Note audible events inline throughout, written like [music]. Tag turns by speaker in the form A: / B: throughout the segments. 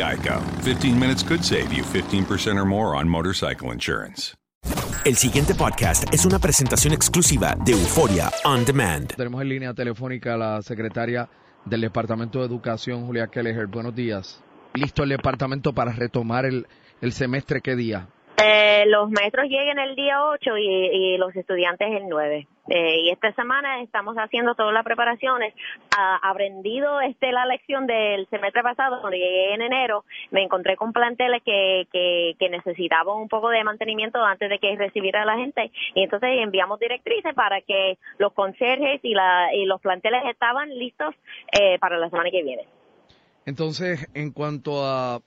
A: Geico. 15 minutes could save you 15% or more on motorcycle insurance.
B: El siguiente podcast es una presentación exclusiva de Euforia On Demand.
C: Tenemos en línea telefónica a la secretaria del Departamento de Educación, Julia Kelleher. Buenos días. ¿Listo el departamento para retomar el, el semestre qué día?
D: Eh, los maestros lleguen el día 8 y, los estudiantes el 9. Eh, y esta semana estamos haciendo todas las preparaciones. Ah, aprendido este, la lección del semestre pasado, cuando llegué en enero, me encontré con planteles que, necesitaban un poco de mantenimiento antes de que recibiera la gente. Y entonces enviamos directrices para que los conserjes y, la, y los planteles estaban listos eh, para la semana que viene.
C: Entonces, en cuanto a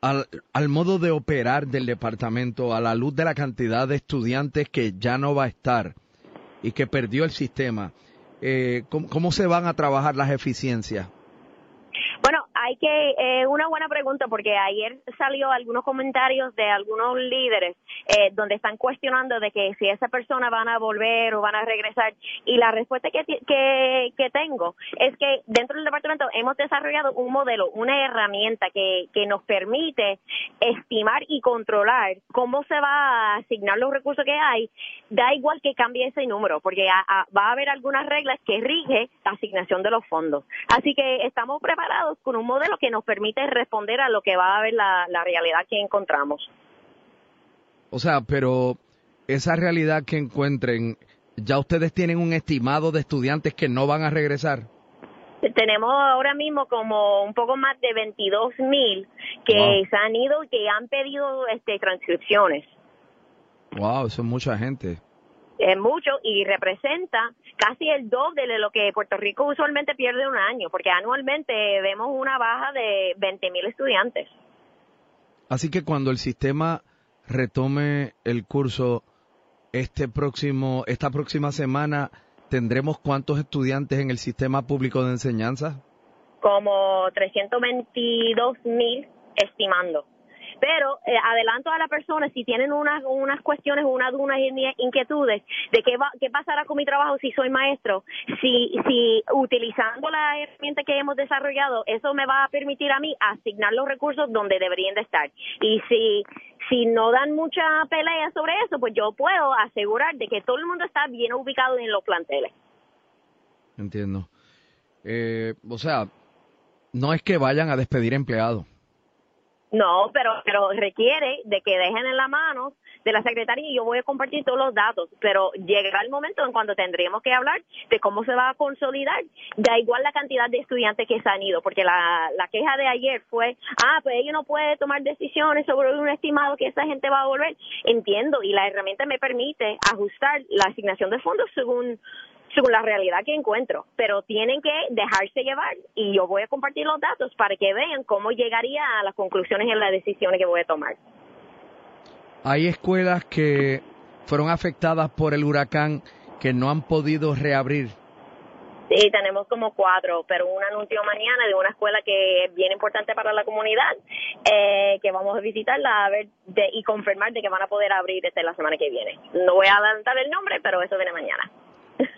C: al, al modo de operar del departamento, a la luz de la cantidad de estudiantes que ya no va a estar y que perdió el sistema, eh, ¿cómo, cómo se van a trabajar las eficiencias?
D: Hay que, eh, una buena pregunta porque ayer salió algunos comentarios de algunos líderes eh, donde están cuestionando de que si esa persona van a volver o van a regresar y la respuesta que, que, tengo es que dentro del departamento hemos desarrollado un modelo, una herramienta que, que nos permite estimar y controlar cómo se va a asignar los recursos que hay, da igual que cambie ese número porque a- va a haber algunas reglas que rige la asignación de los fondos. Así que estamos preparados con un modelo que nos permite responder a lo que va a haber la, la realidad que encontramos.
C: O sea, pero esa realidad que encuentren, ya ustedes tienen un estimado de estudiantes que no van a regresar.
D: Tenemos ahora mismo como un poco más de 22 mil que
C: Wow.
D: se han ido y que han pedido este, transcripciones.
C: Wow, eso es mucha gente.
D: Es mucho y representa casi el doble de lo que Puerto Rico usualmente pierde un año, porque anualmente vemos una baja de 20 mil estudiantes.
C: Así que cuando el sistema retome el curso este próximo, esta próxima semana, ¿tendremos cuántos estudiantes en el sistema público de enseñanza?
D: como 322 mil estimando. Pero eh, adelanto a la persona si tienen unas unas cuestiones, unas unas in- inquietudes de qué va, qué pasará con mi trabajo si soy maestro, si si utilizando la herramienta que hemos desarrollado, eso me va a permitir a mí asignar los recursos donde deberían de estar. Y si si no dan mucha pelea sobre eso, pues yo puedo asegurar de que todo el mundo está bien ubicado en los planteles.
C: Entiendo. Eh, o sea, no es que vayan a despedir empleados.
D: No, pero, pero requiere de que dejen en la mano de la secretaria y yo voy a compartir todos los datos, pero llegará el momento en cuando tendríamos que hablar de cómo se va a consolidar, da igual la cantidad de estudiantes que se han ido, porque la, la queja de ayer fue, ah, pues ella no puede tomar decisiones sobre un estimado que esa gente va a volver. Entiendo, y la herramienta me permite ajustar la asignación de fondos según según la realidad que encuentro, pero tienen que dejarse llevar y yo voy a compartir los datos para que vean cómo llegaría a las conclusiones en las decisiones que voy a tomar.
C: Hay escuelas que fueron afectadas por el huracán que no han podido reabrir.
D: Sí, tenemos como cuatro, pero un anuncio mañana de una escuela que es bien importante para la comunidad, eh, que vamos a visitarla a ver de, y confirmar de que van a poder abrir desde la semana que viene. No voy a adelantar el nombre, pero eso viene mañana.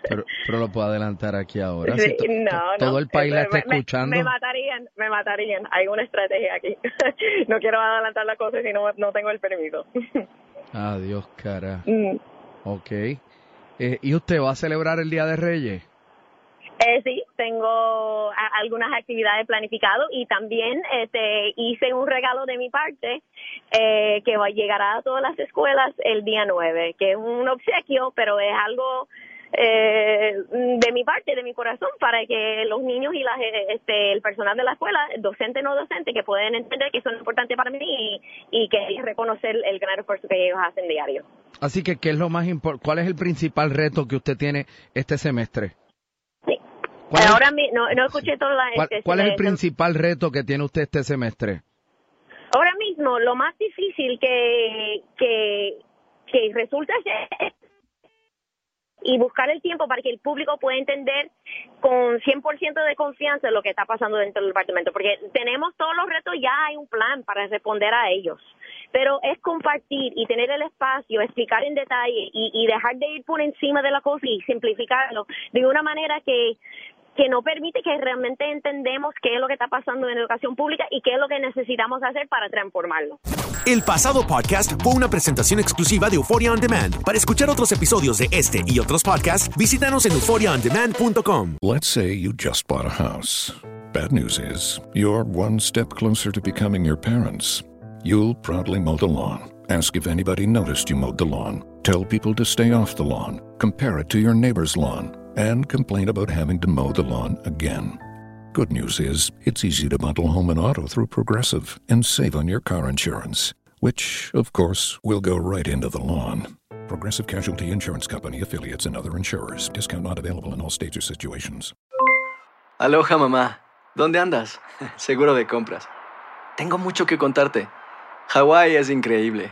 C: Pero, pero lo puedo adelantar aquí ahora.
D: Sí, no,
C: todo el país la está
D: me-
C: escuchando.
D: Me, matarían, me matarían. Hay una estrategia aquí. [laughs] no quiero adelantar las cosas si no, no tengo el permiso. [laughs]
C: Adiós, cara.
D: Mm.
C: Ok. Eh, ¿Y usted va a celebrar el Día de Reyes?
D: Eh, sí, tengo a- algunas actividades planificadas y también este, hice un regalo de mi parte eh, que va, llegará a todas las escuelas el día 9, que es un obsequio, pero es algo eh, de mi parte, de mi corazón, para que los niños y las, eh, este, el personal de la escuela, docente no docente, que pueden entender que son importantes para mí y, y que reconocer el gran esfuerzo que ellos hacen diario.
C: Así que, ¿qué es lo más importante? ¿Cuál es el principal reto que usted tiene este semestre? ¿Cuál es-
D: Ahora mi- no, no escuché toda la...
C: ¿Cuál,
D: este,
C: cuál es el
D: este,
C: principal reto que tiene usted este semestre?
D: Ahora mismo, lo más difícil que, que, que resulta ser y buscar el tiempo para que el público pueda entender con 100% de confianza lo que está pasando dentro del departamento, porque tenemos todos los retos, ya hay un plan para responder a ellos, pero es compartir y tener el espacio, explicar en detalle y, y dejar de ir por encima de la cosa y simplificarlo de una manera que que no permite que realmente entendemos qué es lo que está pasando en educación pública y qué es lo que necesitamos hacer para transformarlo.
B: El pasado podcast fue una presentación exclusiva de Euphoria On Demand. Para escuchar otros episodios de este y otros podcasts, visítanos en euphoriaondemand.com.
E: Let's say you just bought a house. Bad news is, you're one step closer to becoming your parents. You'll proudly mow the lawn. Ask if anybody noticed you mowed the lawn. Tell people to stay off the lawn. Compare it to your neighbor's lawn. And complain about having to mow the lawn again. Good news is, it's easy to bundle home and auto through Progressive and save on your car insurance, which, of course, will go right into the lawn. Progressive Casualty Insurance Company affiliates and other insurers. Discount not available in all states or situations.
F: Aloha mamá, ¿dónde andas? [laughs] Seguro de compras. Tengo mucho que contarte. Hawái es increíble.